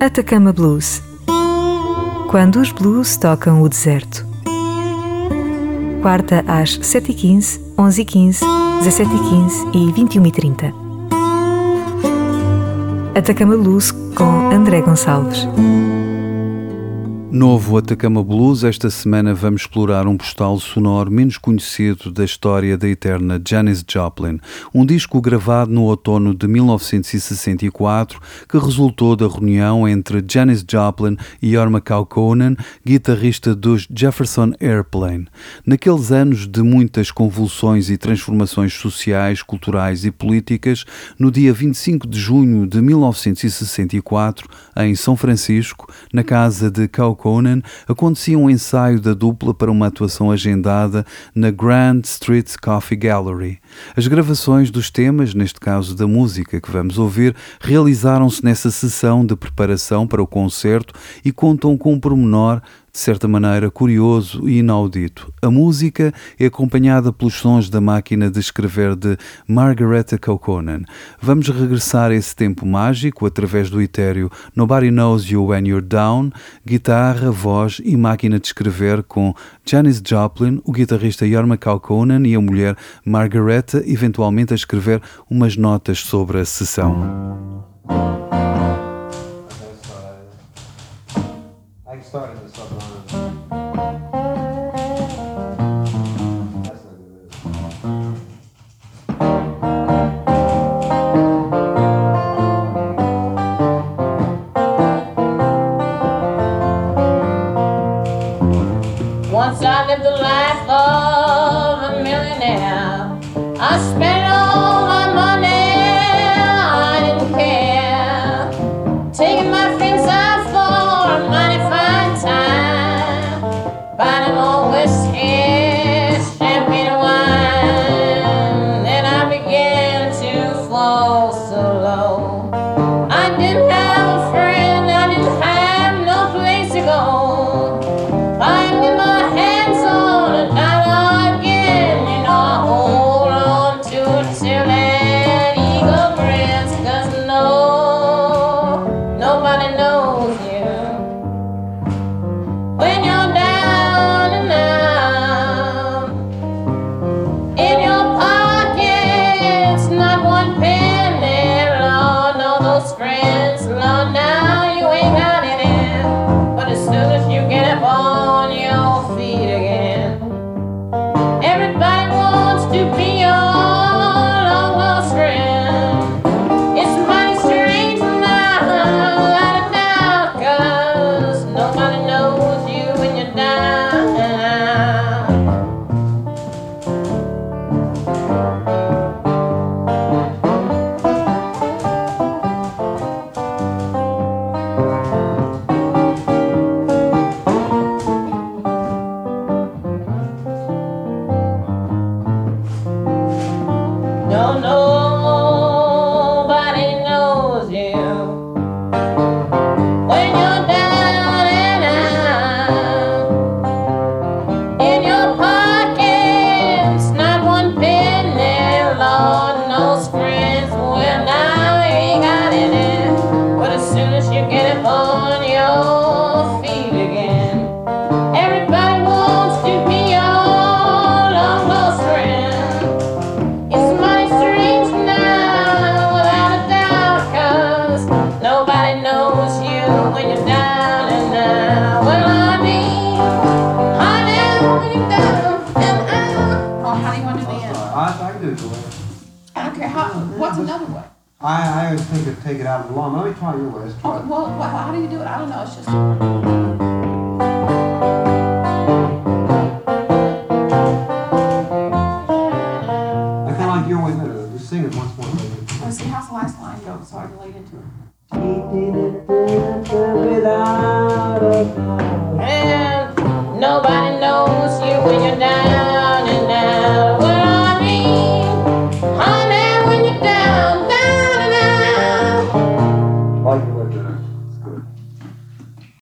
Atacama Blues. Quando os blues tocam o deserto. Quarta às 7h15, 11h15, 17h15 e 21h30. Atacama Blues com André Gonçalves. Novo Atacama Blues, esta semana vamos explorar um postal sonoro menos conhecido da história da eterna Janis Joplin, um disco gravado no outono de 1964 que resultou da reunião entre Janis Joplin e Jorma Kaukonen, guitarrista dos Jefferson Airplane. Naqueles anos de muitas convulsões e transformações sociais, culturais e políticas, no dia 25 de junho de 1964, em São Francisco, na casa de Kaukonen, Conan, acontecia um ensaio da dupla para uma atuação agendada na Grand Street Coffee Gallery. As gravações dos temas, neste caso da música que vamos ouvir, realizaram-se nessa sessão de preparação para o concerto e contam com um pormenor de certa maneira curioso e inaudito. A música é acompanhada pelos sons da máquina de escrever de Margareta Kaukonen. Vamos regressar a esse tempo mágico através do etéreo Nobody Knows You When You're Down, guitarra, voz e máquina de escrever com Janis Joplin, o guitarrista Jorma Kaukonen e a mulher Margareta, eventualmente a escrever umas notas sobre a sessão. lived the life of a millionaire. I spent all my money, I didn't care. Taking my friends out for a mighty fine time. Buying them all whiskey, champagne, wine. Then I began to fall so low. No, no. I, I always think of take it out of the lawn. Let me try your way. Well, how do you do it? I don't know. It's just. I kind of like your way better. Just sing it once more. Let's see how's the last line go so I can lead into it. Down.